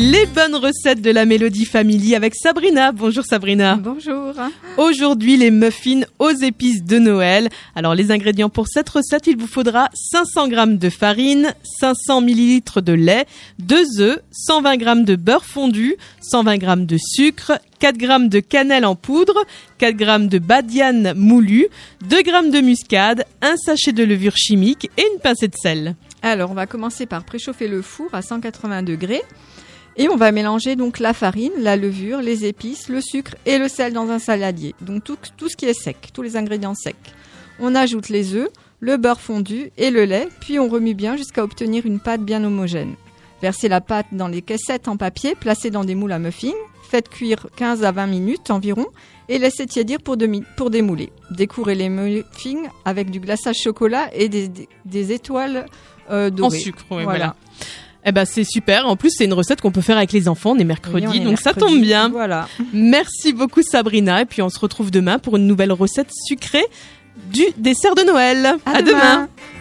Les bonnes recettes de la Mélodie Family avec Sabrina. Bonjour Sabrina. Bonjour. Aujourd'hui, les muffins aux épices de Noël. Alors, les ingrédients pour cette recette, il vous faudra 500 g de farine, 500 ml de lait, 2 œufs, 120 g de beurre fondu, 120 g de sucre, 4 g de cannelle en poudre, 4 g de badiane moulu, 2 g de muscade, un sachet de levure chimique et une pincée de sel. Alors, on va commencer par préchauffer le four à 180 degrés. Et on va mélanger donc la farine, la levure, les épices, le sucre et le sel dans un saladier. Donc tout, tout ce qui est sec, tous les ingrédients secs. On ajoute les œufs, le beurre fondu et le lait, puis on remue bien jusqu'à obtenir une pâte bien homogène. Versez la pâte dans les caissettes en papier placées dans des moules à muffins. Faites cuire 15 à 20 minutes environ et laissez tiédir pour, demi, pour démouler. Décourez les muffins avec du glaçage chocolat et des, des, des étoiles euh, dorées. En sucre, oui, voilà. voilà. Eh ben c'est super. En plus, c'est une recette qu'on peut faire avec les enfants. On est mercredi, Oui, on est donc ça tombe bien. Voilà. Merci beaucoup Sabrina. Et puis on se retrouve demain pour une nouvelle recette sucrée du dessert de Noël. À demain.